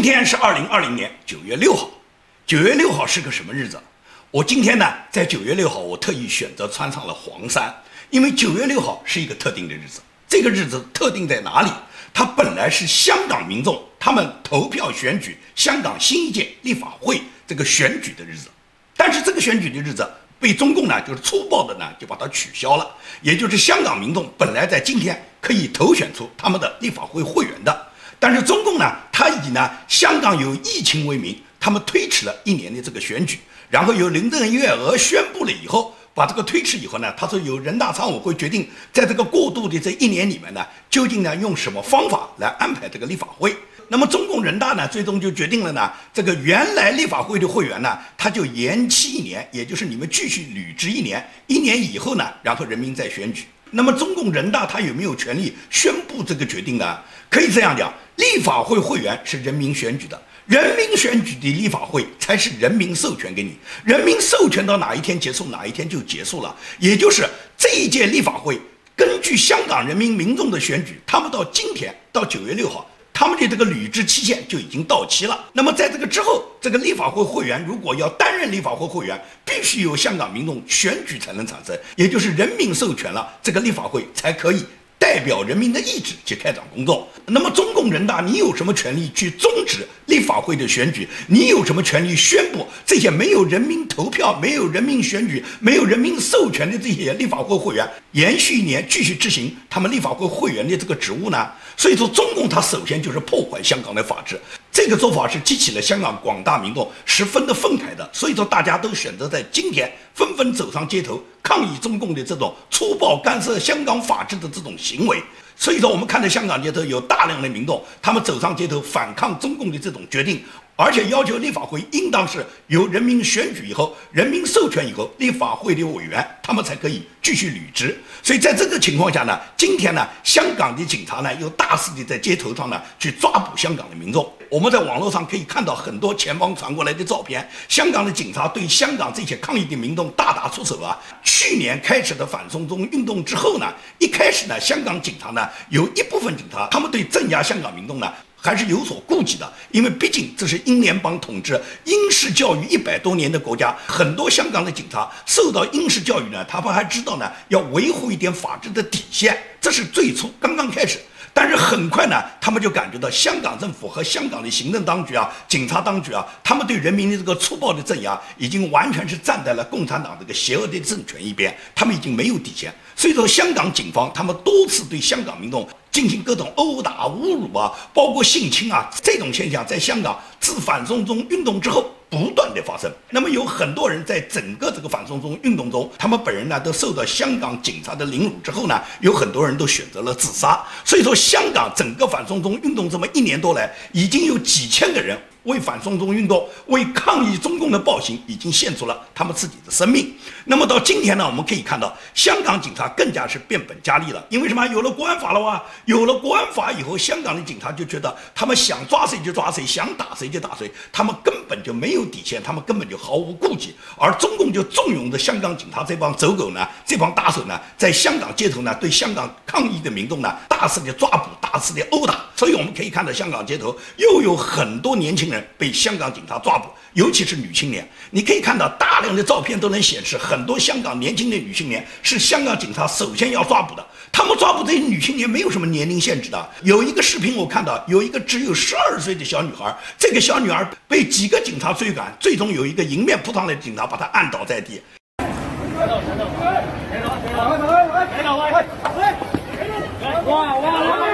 今天是二零二零年九月六号，九月六号是个什么日子？我今天呢，在九月六号，我特意选择穿上了黄衫，因为九月六号是一个特定的日子。这个日子特定在哪里？它本来是香港民众他们投票选举香港新一届立法会这个选举的日子，但是这个选举的日子被中共呢，就是粗暴的呢，就把它取消了。也就是香港民众本来在今天可以投选出他们的立法会会员的。但是中共呢，他以呢香港有疫情为名，他们推迟了一年的这个选举，然后由林郑月娥宣布了以后，把这个推迟以后呢，他说由人大常委会决定，在这个过渡的这一年里面呢，究竟呢用什么方法来安排这个立法会？那么中共人大呢，最终就决定了呢，这个原来立法会的会员呢，他就延期一年，也就是你们继续履职一年，一年以后呢，然后人民再选举。那么中共人大他有没有权利宣布这个决定呢？可以这样讲。立法会会员是人民选举的，人民选举的立法会才是人民授权给你，人民授权到哪一天结束，哪一天就结束了。也就是这一届立法会，根据香港人民民众的选举，他们到今天到九月六号，他们的这个履职期限就已经到期了。那么在这个之后，这个立法会会员如果要担任立法会会员，必须由香港民众选举才能产生，也就是人民授权了，这个立法会才可以。代表人民的意志去开展工作。那么，中共人大你有什么权利去终止立法会的选举？你有什么权利宣布这些没有人民投票、没有人民选举、没有人民授权的这些立法会会员延续一年继续执行他们立法会会员的这个职务呢？所以说，中共它首先就是破坏香港的法治。这个做法是激起了香港广大民众十分的愤慨的，所以说大家都选择在今天纷纷走上街头抗议中共的这种粗暴干涉香港法治的这种行为。所以说，我们看到香港街头有大量的民众，他们走上街头反抗中共的这种决定。而且要求立法会应当是由人民选举以后、人民授权以后，立法会的委员他们才可以继续履职。所以在这个情况下呢，今天呢，香港的警察呢又大肆的在街头上呢去抓捕香港的民众。我们在网络上可以看到很多前方传过来的照片，香港的警察对香港这些抗议的民众大打出手啊。去年开始的反送中运动之后呢，一开始呢，香港警察呢有一部分警察，他们对镇压香港民众呢。还是有所顾忌的，因为毕竟这是英联邦统治、英式教育一百多年的国家，很多香港的警察受到英式教育呢，他们还知道呢，要维护一点法治的底线，这是最初刚刚开始。但是很快呢，他们就感觉到香港政府和香港的行政当局啊、警察当局啊，他们对人民的这个粗暴的镇压，已经完全是站在了共产党这个邪恶的政权一边，他们已经没有底线。所以说，香港警方他们多次对香港民众进行各种殴打、侮辱啊，包括性侵啊，这种现象在香港自反送中运动之后。不断的发生，那么有很多人在整个这个反送中运动中，他们本人呢都受到香港警察的凌辱之后呢，有很多人都选择了自杀。所以说，香港整个反送中运动这么一年多来，已经有几千个人。为反送中运动、为抗议中共的暴行，已经献出了他们自己的生命。那么到今天呢，我们可以看到，香港警察更加是变本加厉了。因为什么？有了国安法了哇！有了国安法以后，香港的警察就觉得他们想抓谁就抓谁，想打谁就打谁，他们根本就没有底线，他们根本就毫无顾忌。而中共就纵容着香港警察这帮走狗呢，这帮打手呢，在香港街头呢，对香港抗议的民众呢，大肆的抓捕，大肆的殴打。所以我们可以看到，香港街头又有很多年轻人。被香港警察抓捕，尤其是女青年。你可以看到大量的照片都能显示，很多香港年轻的女青年是香港警察首先要抓捕的。他们抓捕这些女青年没有什么年龄限制的。有一个视频我看到，有一个只有十二岁的小女孩，这个小女孩被几个警察追赶，最终有一个迎面扑上来的警察把她按倒在地。哇哇哇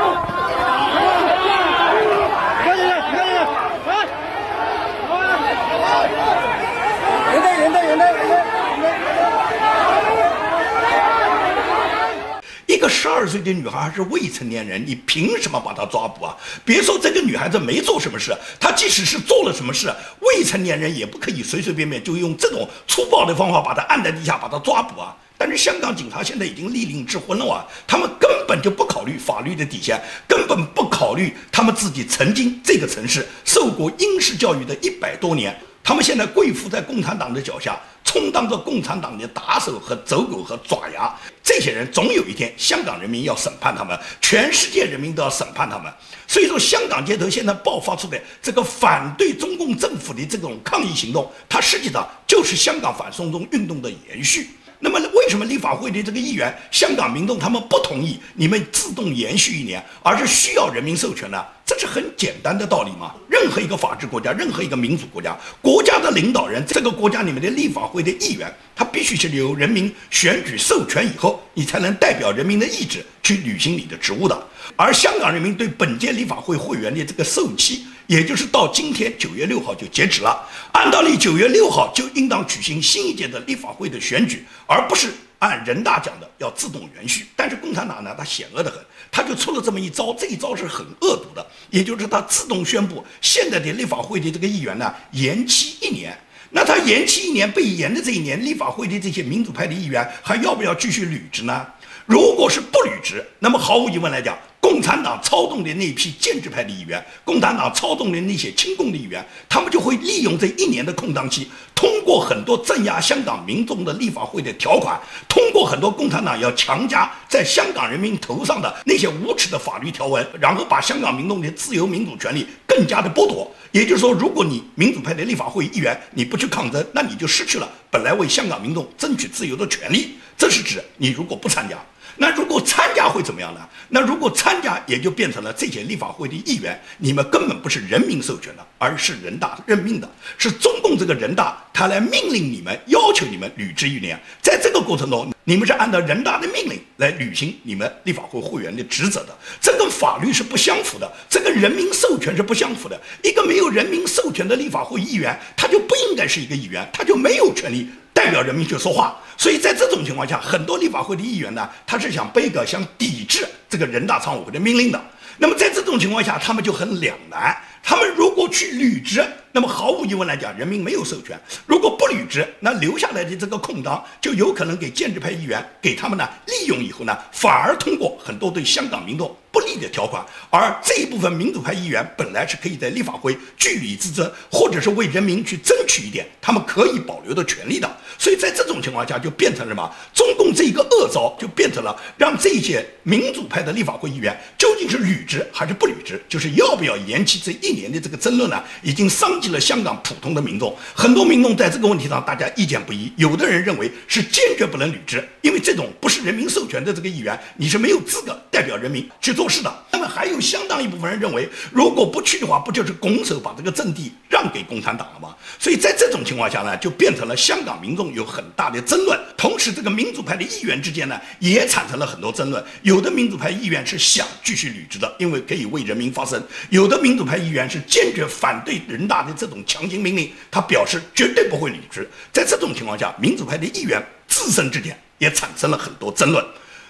十二岁的女孩还是未成年人，你凭什么把她抓捕啊？别说这个女孩子没做什么事，她即使是做了什么事，未成年人也不可以随随便便就用这种粗暴的方法把她按在地下把她抓捕啊！但是香港警察现在已经立令智昏了哇，他们根本就不考虑法律的底线，根本不考虑他们自己曾经这个城市受过英式教育的一百多年。他们现在跪伏在共产党的脚下，充当着共产党的打手和走狗和爪牙。这些人总有一天，香港人民要审判他们，全世界人民都要审判他们。所以说，香港街头现在爆发出的这个反对中共政府的这种抗议行动，它实际上就是香港反送中运动的延续。那么，为什么立法会的这个议员，香港民众他们不同意你们自动延续一年，而是需要人民授权呢？这是很简单的道理嘛。任何一个法治国家，任何一个民主国家，国家的领导人，这个国家里面的立法会的议员，他必须是由人民选举授权以后，你才能代表人民的意志去履行你的职务的。而香港人民对本届立法会会员的这个授期。也就是到今天九月六号就截止了，按道理九月六号就应当举行新一届的立法会的选举，而不是按人大讲的要自动延续。但是共产党呢，他险恶得很，他就出了这么一招，这一招是很恶毒的，也就是他自动宣布现在的立法会的这个议员呢延期一年。那他延期一年被延的这一年，立法会的这些民主派的议员还要不要继续履职呢？如果是不履职，那么毫无疑问来讲。共产党操纵的那批建制派的议员，共产党操纵的那些亲共的议员，他们就会利用这一年的空档期，通过很多镇压香港民众的立法会的条款，通过很多共产党要强加在香港人民头上的那些无耻的法律条文，然后把香港民众的自由民主权利更加的剥夺。也就是说，如果你民主派的立法会议员你不去抗争，那你就失去了本来为香港民众争取自由的权利。这是指你如果不参加。那如果参加会怎么样呢？那如果参加，也就变成了这些立法会的议员，你们根本不是人民授权的，而是人大任命的，是中共这个人大他来命令你们，要求你们履职一年。在这个过程中，你们是按照人大的命令来履行你们立法会会员的职责的，这跟法律是不相符的，这跟人民授权是不相符的。一个没有人民授权的立法会议员，他就不应该是一个议员，他就没有权利。代表人民去说话，所以在这种情况下，很多立法会的议员呢，他是想背个想抵制这个人大常委会的命令的。那么在这种情况下，他们就很两难。他们如果去履职，那么毫无疑问来讲，人民没有授权；如果不履职，那留下来的这个空档就有可能给建制派议员给他们呢利用以后呢，反而通过很多对香港民众不利的条款。而这一部分民主派议员本来是可以在立法会据理力争，或者是为人民去争取一点他们可以保留的权利的。所以在这种情况下，就变成了什么？中共这一个恶招，就变成了让这些民主派的立法会议员究竟是履职还是不履职，就是要不要延期这一。年的这个争论呢，已经伤及了香港普通的民众。很多民众在这个问题上，大家意见不一。有的人认为是坚决不能履职，因为这种不是人民授权的这个议员，你是没有资格代表人民去做事的。那么还有相当一部分人认为，如果不去的话，不就是拱手把这个阵地让给共产党了吗？所以在这种情况下呢，就变成了香港民众有很大的争论。同时，这个民主派的议员之间呢，也产生了很多争论。有的民主派议员是想继续履职的，因为可以为人民发声；有的民主派议员。是坚决反对人大的这种强行命令，他表示绝对不会履职。在这种情况下，民主派的议员自身之间也产生了很多争论。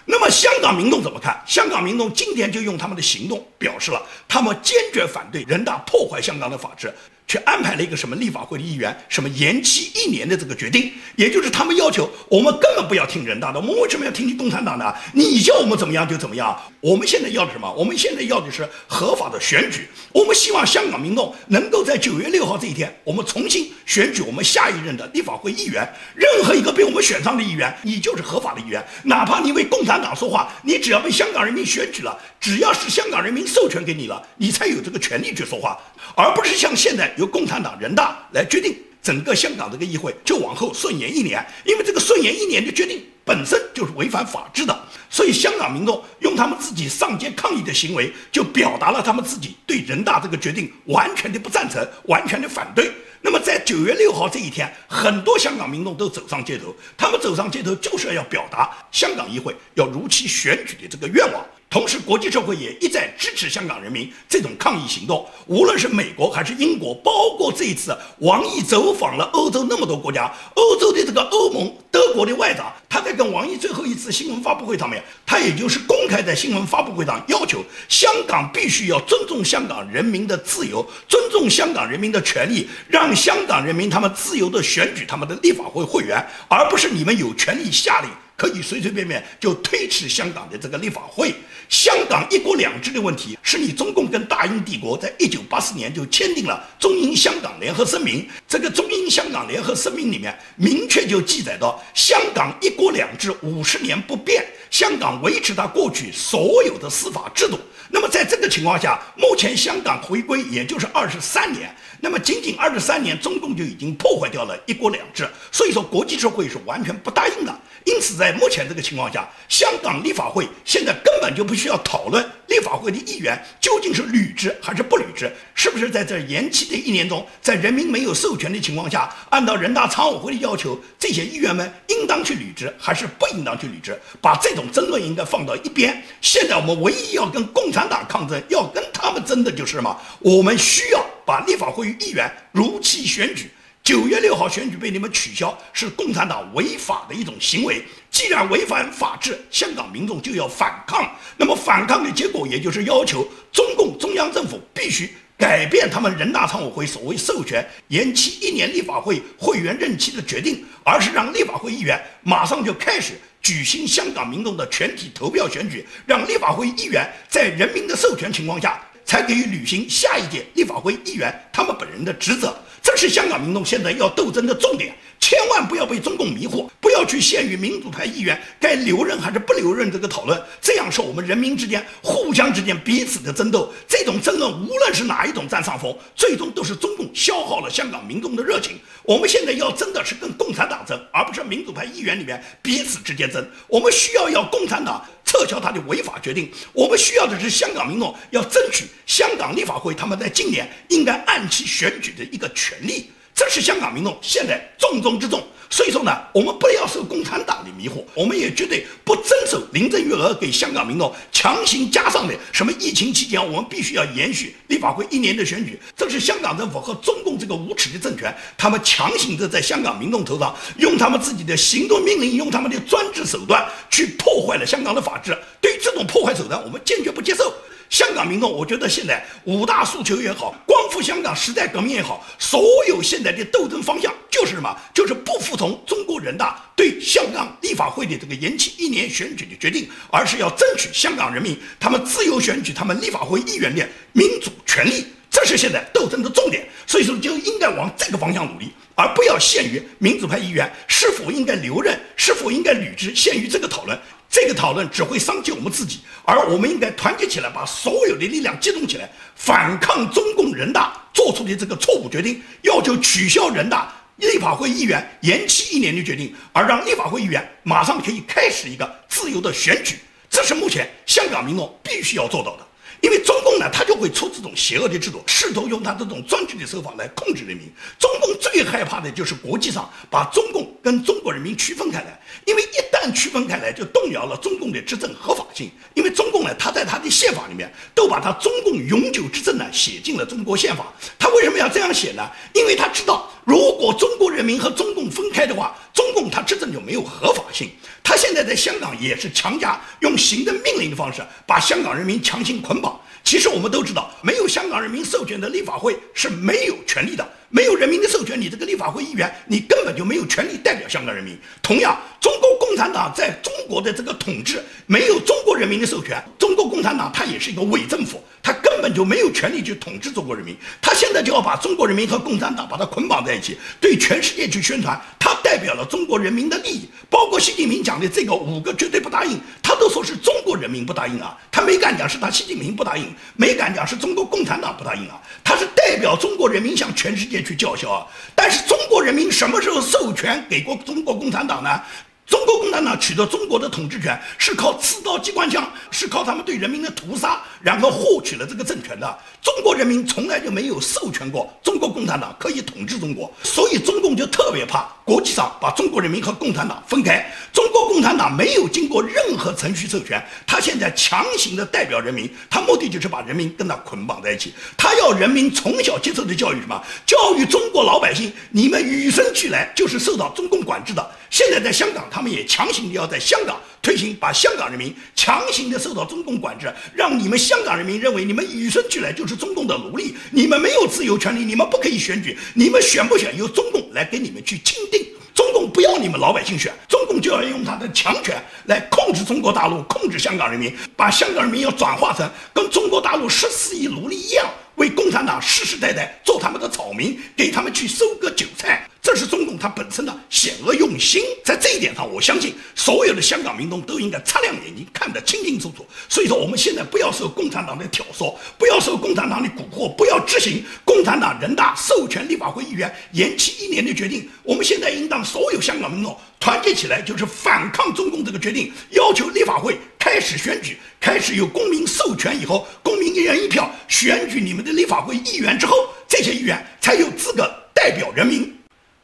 那么香港民众怎么看？香港民众今天就用他们的行动表示了，他们坚决反对人大破坏香港的法治。去安排了一个什么立法会的议员什么延期一年的这个决定，也就是他们要求我们根本不要听人大的，我们为什么要听你共产党的？你叫我们怎么样就怎么样。我们现在要的什么？我们现在要的是合法的选举。我们希望香港民众能够在九月六号这一天，我们重新选举我们下一任的立法会议员。任何一个被我们选上的议员，你就是合法的议员。哪怕你为共产党说话，你只要被香港人民选举了，只要是香港人民授权给你了，你才有这个权利去说话，而不是像现在。由共产党人大来决定整个香港这个议会就往后顺延一年，因为这个顺延一年的决定本身就是违反法治的，所以香港民众用他们自己上街抗议的行为，就表达了他们自己对人大这个决定完全的不赞成，完全的反对。那么在九月六号这一天，很多香港民众都走上街头，他们走上街头就是要表达香港议会要如期选举的这个愿望。同时，国际社会也一再支持香港人民这种抗议行动。无论是美国还是英国，包括这一次王毅走访了欧洲那么多国家，欧洲的这个欧盟德国的外长，他在跟王毅最后一次新闻发布会上面，他也就是公开在新闻发布会上要求香港必须要尊重香港人民的自由，尊重香港人民的权利，让香港人民他们自由的选举他们的立法会会员，而不是你们有权利下令。可以随随便便就推迟香港的这个立法会。香港一国两制的问题，是你中共跟大英帝国在一九八四年就签订了中英香港联合声明。这个中英香港联合声明里面明确就记载到，香港一国两制五十年不变，香港维持它过去所有的司法制度。那么在这个情况下，目前香港回归也就是二十三年，那么仅仅二十三年，中共就已经破坏掉了一国两制，所以说国际社会是完全不答应的。因此，在在目前这个情况下，香港立法会现在根本就不需要讨论立法会的议员究竟是履职还是不履职，是不是在这延期的一年中，在人民没有授权的情况下，按照人大常委会的要求，这些议员们应当去履职还是不应当去履职，把这种争论应该放到一边。现在我们唯一要跟共产党抗争，要跟他们争的就是什么？我们需要把立法会议员如期选举。九月六号选举被你们取消，是共产党违法的一种行为。既然违反法治，香港民众就要反抗。那么反抗的结果，也就是要求中共中央政府必须改变他们人大常委会所谓授权延期一年立法会会员任期的决定，而是让立法会议员马上就开始举行香港民众的全体投票选举，让立法会议员在人民的授权情况下，才可以履行下一届立法会议员他们本人的职责。这是香港民众现在要斗争的重点，千万不要被中共迷惑，不要去限于民主派议员该留任还是不留任这个讨论，这样是我们人民之间互相之间彼此的争斗，这种争论无论是哪一种占上风，最终都是中共消耗了香港民众的热情。我们现在要争的是跟共产党争，而不是民主派议员里面彼此之间争。我们需要要共产党撤销他的违法决定，我们需要的是香港民众要争取香港立法会他们在今年应该按期选举的一个权。利，这是香港民众现在重中之重。所以说呢，我们不要受共产党的迷惑，我们也绝对不遵守林郑月娥给香港民众强行加上的什么疫情期间我们必须要延续立法会一年的选举。这是香港政府和中共这个无耻的政权，他们强行的在香港民众头上用他们自己的行动命令，用他们的专制手段去破坏了香港的法治。对于这种破坏手段，我们坚决不接受。香港民众，我觉得现在五大诉求也好，光复香港时代革命也好，所有现在的斗争方向就是什么？就是不服从中国人大对香港立法会的这个延期一年选举的决定，而是要争取香港人民他们自由选举他们立法会议员的民主权利，这是现在斗争的重点。所以说，就应该往这个方向努力，而不要限于民主派议员是否应该留任，是否应该履职，限于这个讨论。这个讨论只会伤及我们自己，而我们应该团结起来，把所有的力量集中起来，反抗中共人大做出的这个错误决定，要求取消人大立法会议员延期一年的决定，而让立法会议员马上可以开始一个自由的选举，这是目前香港民众必须要做到的。因为中共呢，他就会出这种邪恶的制度，试图用他这种专制的手法来控制人民。中共最害怕的就是国际上把中共跟中国人民区分开来，因为一旦区分开来，就动摇了中共的执政合法性。因为中共呢，他在他的宪法里面都把他中共永久执政呢写进了中国宪法。他为什么要这样写呢？因为他知道，如果中国人民和中共分开的话，中共他执政就没有合法性。他现在在香港也是强加用行政命令的方式把香港人民强行捆绑。其实我们都知道，没有香港人民授权的立法会是没有权利的。没有人民的授权，你这个立法会议员，你根本就没有权利代表香港人民。同样，中国共产党在中国的这个统治没有中国人民的授权，中国共产党它也是一个伪政府，它就没有权利去统治中国人民。他现在就要把中国人民和共产党把它捆绑在一起，对全世界去宣传，他代表了中国人民的利益。包括习近平讲的这个五个绝对不答应，他都说是中国人民不答应啊，他没敢讲是他习近平不答应，没敢讲是中国共产党不答应啊，他是代表中国人民向全世界。去叫嚣啊！但是中国人民什么时候授权给过中国共产党呢？中国共产党取得中国的统治权是靠刺刀机关枪，是靠他们对人民的屠杀，然后获取了这个政权的。中国人民从来就没有授权过中国共产党可以统治中国，所以中共就特别怕国际上把中国人民和共产党分开。中国共产党没有经过任何程序授权，他现在强行的代表人民，他目的就是把人民跟他捆绑在一起。他要人民从小接受的教育什么？教育中国老百姓，你们与生俱来就是受到中共管制的。现在在香港，他们也强行的要在香港推行，把香港人民强行的受到中共管制，让你们香港人民认为你们与生俱来就是中共的奴隶，你们没有自由权利，你们不可以选举，你们选不选由中共来给你们去钦定。中共不要你们老百姓选，中共就要用他的强权来控制中国大陆，控制香港人民，把香港人民要转化成跟中国大陆十四亿奴隶一样。为共产党世世代代做他们的草民，给他们去收割韭菜，这是中共他本身的险恶用心。在这一点上，我相信所有的香港民众都应该擦亮眼睛，看得清清楚楚。所以说，我们现在不要受共产党的挑唆，不要受共产党的蛊惑，不要执行共产党人大授权立法会议员延期一年的决定。我们现在应当所有香港民众团结起来，就是反抗中共这个决定，要求立法会开始选举，开始由公民授权以后，公民一人一票选举你们。的立法会议员之后，这些议员才有资格代表人民。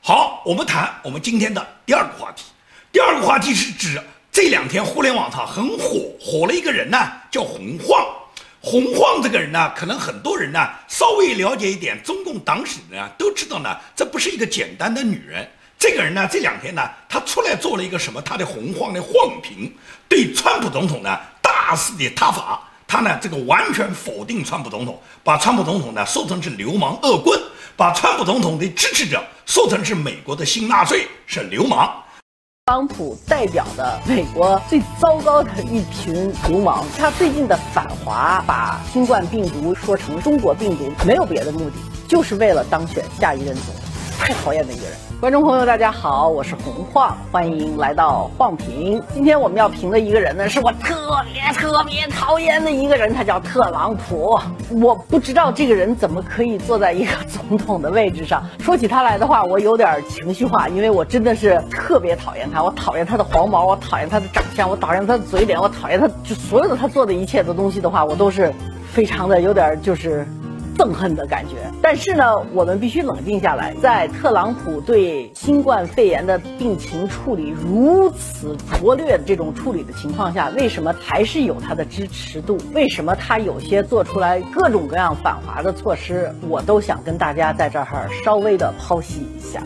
好，我们谈我们今天的第二个话题。第二个话题是指这两天互联网上很火火了一个人呢，叫洪晃。洪晃这个人呢，可能很多人呢稍微了解一点中共党史的呢，都知道呢，这不是一个简单的女人。这个人呢，这两天呢，他出来做了一个什么？他的洪晃的晃评，对川普总统呢大肆的挞伐。他呢，这个完全否定川普总统，把川普总统呢说成是流氓恶棍，把川普总统的支持者说成是美国的新纳粹，是流氓。特朗普代表的美国最糟糕的一群流氓，他最近的反华，把新冠病毒说成中国病毒，没有别的目的，就是为了当选下一任总统。太讨厌的一个人。观众朋友，大家好，我是洪晃，欢迎来到晃评。今天我们要评的一个人呢，是我特别特别讨厌的一个人，他叫特朗普。我不知道这个人怎么可以坐在一个总统的位置上。说起他来的话，我有点情绪化，因为我真的是特别讨厌他。我讨厌他的黄毛，我讨厌他的长相，我讨厌他的嘴脸，我讨厌他就所有的他做的一切的东西的话，我都是非常的有点就是。憎恨的感觉，但是呢，我们必须冷静下来。在特朗普对新冠肺炎的病情处理如此拙劣的这种处理的情况下，为什么还是有他的支持度？为什么他有些做出来各种各样反华的措施？我都想跟大家在这儿稍微的剖析一下。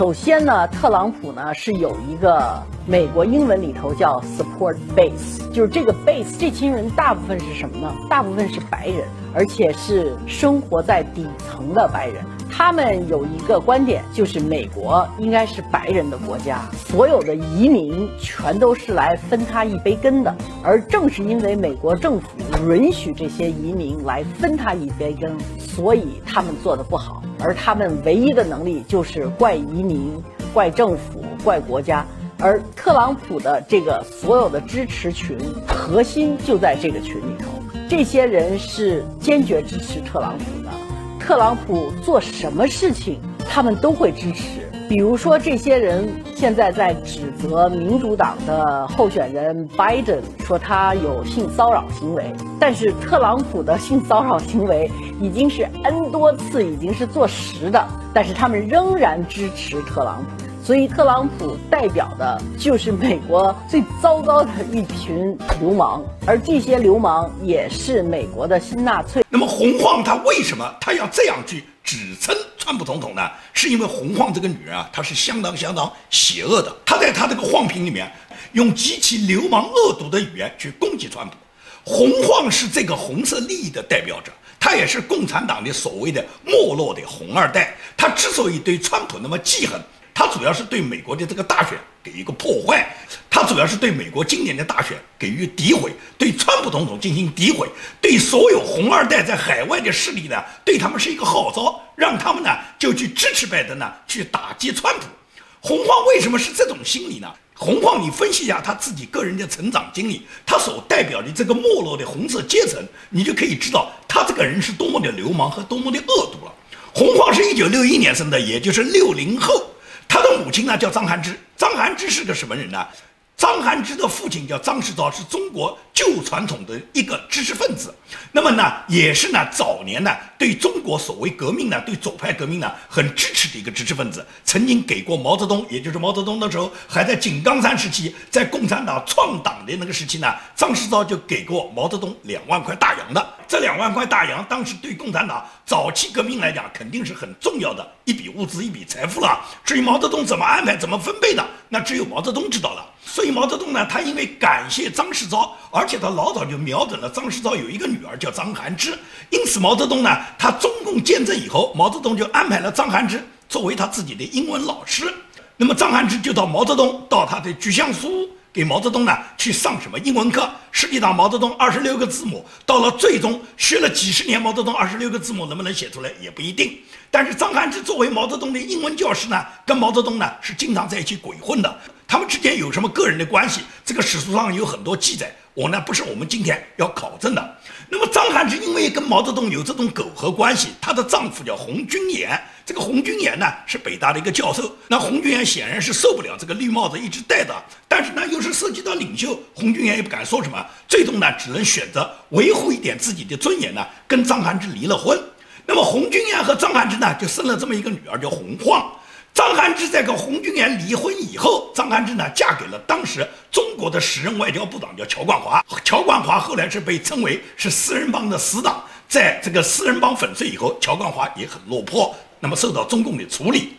首先呢，特朗普呢是有一个美国英文里头叫 support base，就是这个 base 这群人大部分是什么呢？大部分是白人，而且是生活在底层的白人。他们有一个观点，就是美国应该是白人的国家，所有的移民全都是来分他一杯羹的。而正是因为美国政府允许这些移民来分他一杯羹，所以他们做的不好。而他们唯一的能力就是怪移民、怪政府、怪国家。而特朗普的这个所有的支持群，核心就在这个群里头。这些人是坚决支持特朗普的。特朗普做什么事情，他们都会支持。比如说，这些人现在在指责民主党的候选人拜登，说他有性骚扰行为。但是，特朗普的性骚扰行为已经是 N 多次，已经是坐实的。但是，他们仍然支持特朗普。所以，特朗普代表的就是美国最糟糕的一群流氓，而这些流氓也是美国的新纳粹。那么，洪晃他为什么他要这样去指称川普总统呢？是因为洪晃这个女人啊，她是相当相当邪恶的。她在她这个晃屏里面，用极其流氓恶毒的语言去攻击川普。洪晃是这个红色利益的代表者，他也是共产党的所谓的没落的红二代。他之所以对川普那么记恨。他主要是对美国的这个大选给一个破坏，他主要是对美国今年的大选给予诋毁，对川普总统进行诋毁，对所有红二代在海外的势力呢，对他们是一个号召，让他们呢就去支持拜登呢，去打击川普。洪晃为什么是这种心理呢？洪晃，你分析一下他自己个人的成长经历，他所代表的这个没落的红色阶层，你就可以知道他这个人是多么的流氓和多么的恶毒了。洪晃是一九六一年生的，也就是六零后。他的母亲呢叫张涵之，张涵之是个什么人呢？张涵之的父亲叫张世钊，是中国旧传统的一个知识分子。那么呢，也是呢早年呢对中国所谓革命呢，对左派革命呢很支持的一个知识分子。曾经给过毛泽东，也就是毛泽东的时候还在井冈山时期，在共产党创党的那个时期呢，张世钊就给过毛泽东两万块大洋的。这两万块大洋，当时对共产党早期革命来讲，肯定是很重要的一笔物资、一笔财富了。至于毛泽东怎么安排、怎么分配的，那只有毛泽东知道了。所以毛泽东呢，他因为感谢张世钊，而且他老早就瞄准了张世钊有一个女儿叫张涵之，因此毛泽东呢，他中共建政以后，毛泽东就安排了张涵之作为他自己的英文老师。那么张汉之就到毛泽东到他的菊香书屋给毛泽东呢去上什么英文课？实际上毛泽东二十六个字母到了最终学了几十年，毛泽东二十六个字母能不能写出来也不一定。但是张汉之作为毛泽东的英文教师呢，跟毛泽东呢是经常在一起鬼混的。他们之间有什么个人的关系？这个史书上有很多记载，我呢不是我们今天要考证的。那么张汉之因为跟毛泽东有这种苟合关系，她的丈夫叫洪军言。这个洪军言呢是北大的一个教授。那洪军言显然是受不了这个绿帽子一直戴的，但是呢又是涉及到领袖，洪军言也不敢说什么，最终呢只能选择维护一点自己的尊严呢，跟张汉之离了婚。那么洪军言和张汉之呢就生了这么一个女儿叫洪晃。张汉之在跟洪军岩离婚以后，张汉之呢嫁给了当时中国的时任外交部长叫乔冠华。乔冠华后来是被称为是四人帮的死党，在这个四人帮粉碎以后，乔冠华也很落魄，那么受到中共的处理，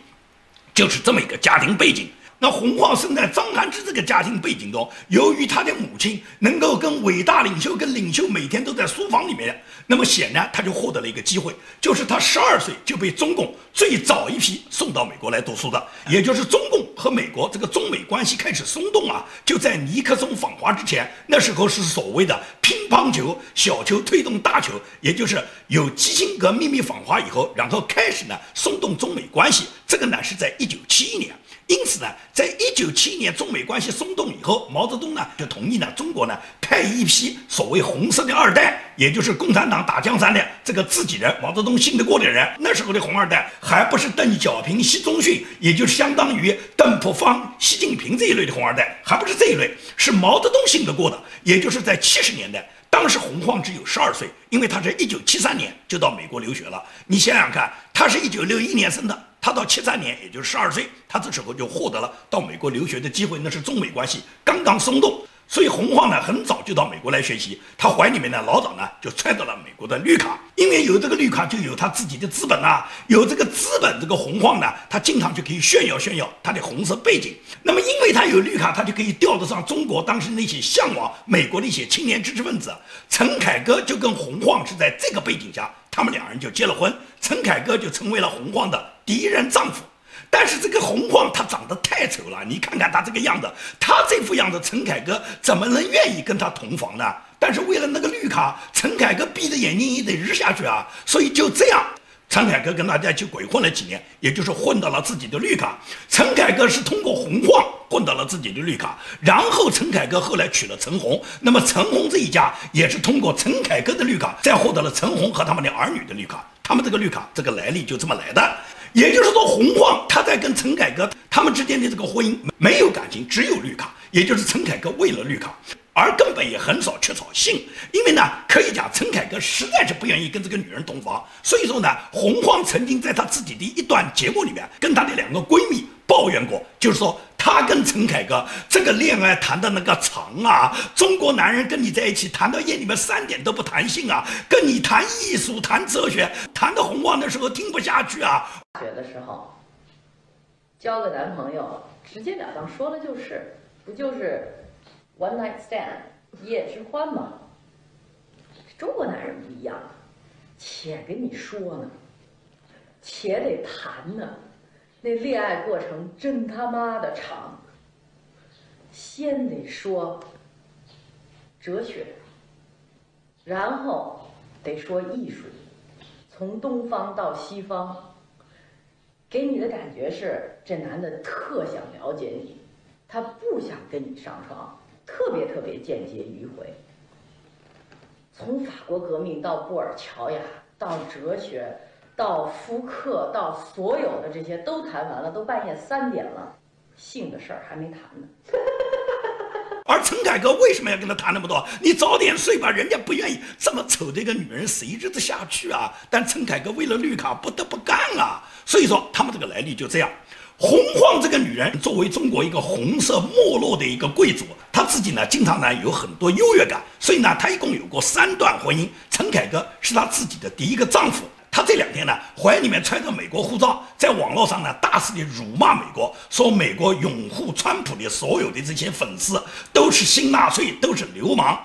就是这么一个家庭背景。那洪晃生在张汉之这个家庭背景中，由于他的母亲能够跟伟大领袖跟领袖每天都在书房里面，那么显然他就获得了一个机会，就是他十二岁就被中共最早一批送到美国来读书的，也就是中共和美国这个中美关系开始松动啊，就在尼克松访华之前，那时候是所谓的乒乓球小球推动大球，也就是有基辛格秘密访华以后，然后开始呢松动中美关系，这个呢是在一九七一年。因此呢，在一九七一年中美关系松动以后，毛泽东呢就同意呢中国呢派一批所谓红色的二代，也就是共产党打江山的这个自己人，毛泽东信得过的人。那时候的红二代还不是邓小平、习仲勋，也就是相当于邓朴方、习近平这一类的红二代，还不是这一类，是毛泽东信得过的。也就是在七十年代，当时洪晃只有十二岁，因为他是一九七三年就到美国留学了。你想想看，他是一九六一年生的。他到七三年，也就是十二岁，他这时候就获得了到美国留学的机会。那是中美关系刚刚松动，所以洪晃呢很早就到美国来学习。他怀里面呢老早呢就揣到了美国的绿卡，因为有这个绿卡就有他自己的资本啊，有这个资本，这个洪晃呢他经常就可以炫耀炫耀他的红色背景。那么因为他有绿卡，他就可以调得上中国当时那些向往美国的一些青年知识分子。陈凯歌就跟洪晃是在这个背景下。他们两人就结了婚，陈凯歌就成为了洪晃的第一任丈夫。但是这个洪晃他长得太丑了，你看看他这个样子，他这副样子，陈凯歌怎么能愿意跟他同房呢？但是为了那个绿卡，陈凯歌闭着眼睛也得日下去啊。所以就这样，陈凯歌跟大家一起鬼混了几年，也就是混到了自己的绿卡。陈凯歌是通过洪晃。混到了自己的绿卡，然后陈凯歌后来娶了陈红，那么陈红这一家也是通过陈凯歌的绿卡，再获得了陈红和他们的儿女的绿卡。他们这个绿卡这个来历就这么来的，也就是说洪晃他在跟陈凯歌他们之间的这个婚姻没有感情，只有绿卡，也就是陈凯歌为了绿卡，而根本也很少缺少性，因为呢可以讲陈凯歌实在是不愿意跟这个女人同房，所以说呢洪荒曾经在他自己的一段节目里面跟他的两个闺蜜抱怨过，就是说。他跟陈凯歌这个恋爱谈的那个长啊，中国男人跟你在一起谈到夜里面三点都不谈性啊，跟你谈艺术、谈哲学，谈到洪荒的时候听不下去啊。大学的时候交个男朋友，直截了当说的就是，不就是 one night stand 一夜之欢吗？中国男人不一样，且跟你说呢，且得谈呢。那恋爱过程真他妈的长，先得说哲学，然后得说艺术，从东方到西方，给你的感觉是这男的特想了解你，他不想跟你上床，特别特别间接迂回。从法国革命到布尔乔亚到哲学。到复刻，到所有的这些都谈完了，都半夜三点了，性的事儿还没谈呢。而陈凯歌为什么要跟他谈那么多？你早点睡吧，人家不愿意这么丑的一个女人，谁日子下去啊？但陈凯歌为了绿卡不得不干啊。所以说他们这个来历就这样。洪晃这个女人作为中国一个红色没落的一个贵族，她自己呢经常呢有很多优越感，所以呢她一共有过三段婚姻。陈凯歌是她自己的第一个丈夫。她这两天呢，怀里面揣着美国护照，在网络上呢大肆的辱骂美国，说美国拥护川普的所有的这些粉丝都是新纳粹，都是流氓。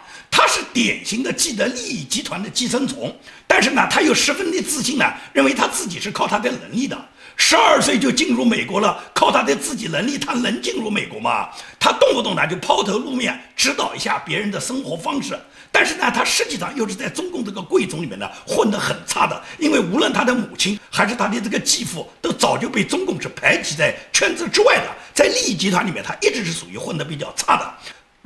他是典型的既得利益集团的寄生虫，但是呢，他又十分的自信呢，认为他自己是靠他的能力的。十二岁就进入美国了，靠他的自己能力，他能进入美国吗？他动不动呢就抛头露面，指导一下别人的生活方式。但是呢，他实际上又是在中共这个贵族里面呢混得很差的，因为无论他的母亲还是他的这个继父，都早就被中共是排挤在圈子之外的，在利益集团里面，他一直是属于混得比较差的。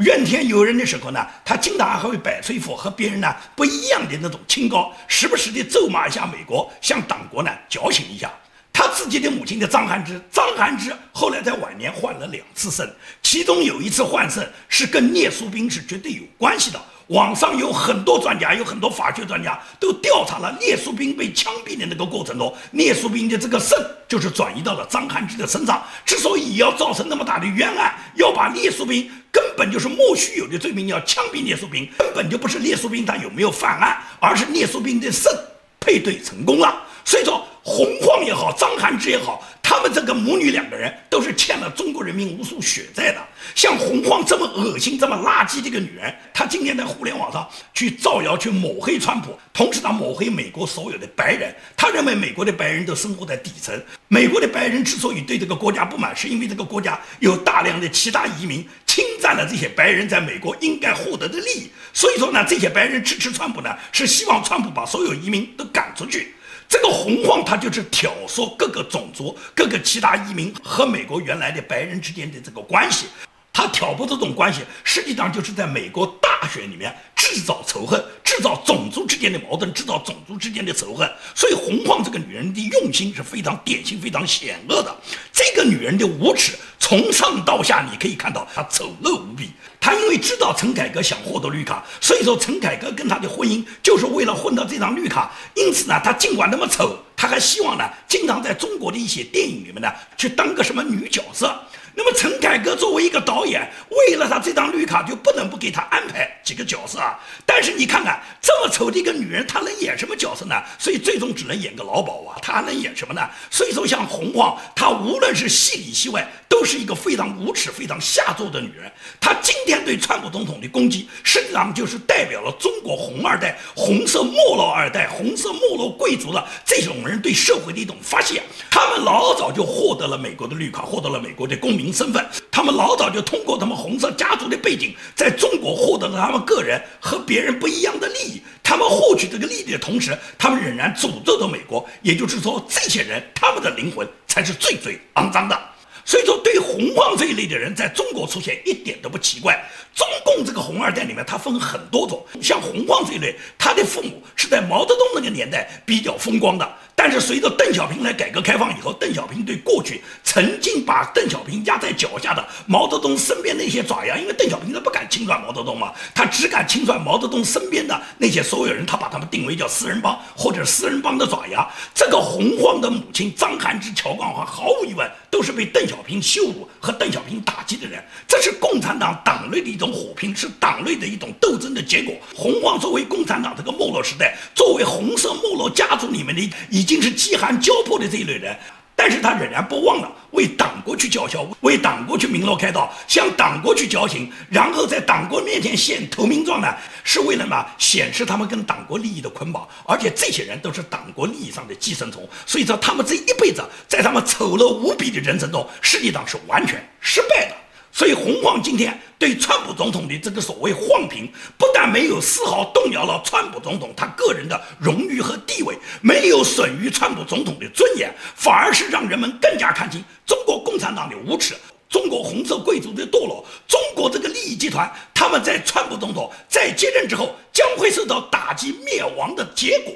怨天尤人的时候呢，他经常还会摆出一副和别人呢不一样的那种清高，时不时的咒骂一下美国，向党国呢矫情一下。他自己的母亲的张涵之，张涵之后来在晚年患了两次肾，其中有一次患肾是跟聂树斌是绝对有关系的。网上有很多专家，有很多法学专家都调查了聂树斌被枪毙的那个过程中，聂树斌的这个肾就是转移到了张涵之的身上。之所以要造成那么大的冤案，要把聂树斌根本就是莫须有的罪名，要枪毙聂树斌，根本就不是聂树斌他有没有犯案，而是聂树斌的肾配对成功了。所以说，洪晃也好，张涵之也好。他们这个母女两个人都是欠了中国人民无数血债的。像洪晃这么恶心、这么垃圾的一个女人，她今天在互联网上去造谣、去抹黑川普，同时她抹黑美国所有的白人。她认为美国的白人都生活在底层。美国的白人之所以对这个国家不满，是因为这个国家有大量的其他移民侵占了这些白人在美国应该获得的利益。所以说呢，这些白人支持川普呢，是希望川普把所有移民都赶出去。这个洪荒他就是挑唆各个种族、各个其他移民和美国原来的白人之间的这个关系，他挑拨这种关系，实际上就是在美国大选里面制造仇恨、制造种族之间的矛盾、制造种族之间的仇恨。所以洪晃这个女人的用心是非常典型、非常险恶的。这个女人的无耻，从上到下你可以看到她丑陋无比。她因为知道陈凯歌想获得绿卡，所以说陈凯歌跟她的婚姻就是为了混到这张绿卡。因此呢，她尽管那么丑，她还希望呢，经常在中国的一些电影里面呢，去当个什么女角色。那么陈凯歌作为一个导演，为了他这张绿卡，就不能不给他安排几个角色啊。但是你看看这么丑的一个女人，她能演什么角色呢？所以最终只能演个老鸨啊。她还能演什么呢？所以说像洪晃，她无论是戏里戏外，都是一个非常无耻、非常下作的女人。她今天对川普总统的攻击，实际上就是代表了中国红二代、红色没落二代、红色没落贵族的这种人对社会的一种发泄。他们老早就获得了美国的绿卡，获得了美国的公民。民身份，他们老早就通过他们红色家族的背景，在中国获得了他们个人和别人不一样的利益。他们获取这个利益的同时，他们仍然诅咒着美国。也就是说，这些人他们的灵魂才是最最肮脏的。所以说，对洪晃这一类的人在中国出现一点都不奇怪。中共这个红二代里面，他分很多种，像洪晃这一类，他的父母是在毛泽东那个年代比较风光的。但是随着邓小平来改革开放以后，邓小平对过去曾经把邓小平压在脚下的毛泽东身边那些爪牙，因为邓小平他不敢清算毛泽东嘛，他只敢清算毛泽东身边的那些所有人，他把他们定为叫四人帮或者四人帮的爪牙。这个洪晃的母亲张涵之、乔冠华，毫无疑问都是被邓小平羞辱和邓小平打击的人。这是共产党党内的一种火拼，是党内的一种斗争的结果。洪晃作为共产党这个没落时代，作为红色没落家族里面的已经。竟是饥寒交迫的这一类人，但是他仍然不忘了为党国去叫嚣，为党国去鸣锣开道，向党国去交情，然后在党国面前献投名状呢，是为了嘛显示他们跟党国利益的捆绑，而且这些人都是党国利益上的寄生虫，所以说他们这一辈子在他们丑陋无比的人生中，实际上是完全失败的。所以，洪晃今天对川普总统的这个所谓晃平，不但没有丝毫动摇了川普总统他个人的荣誉和地位，没有损于川普总统的尊严，反而是让人们更加看清中国共产党的无耻，中国红色贵族的堕落，中国这个利益集团他们在川普总统在接任之后将会受到打击灭亡的结果。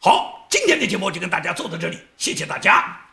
好，今天的节目就跟大家做到这里，谢谢大家。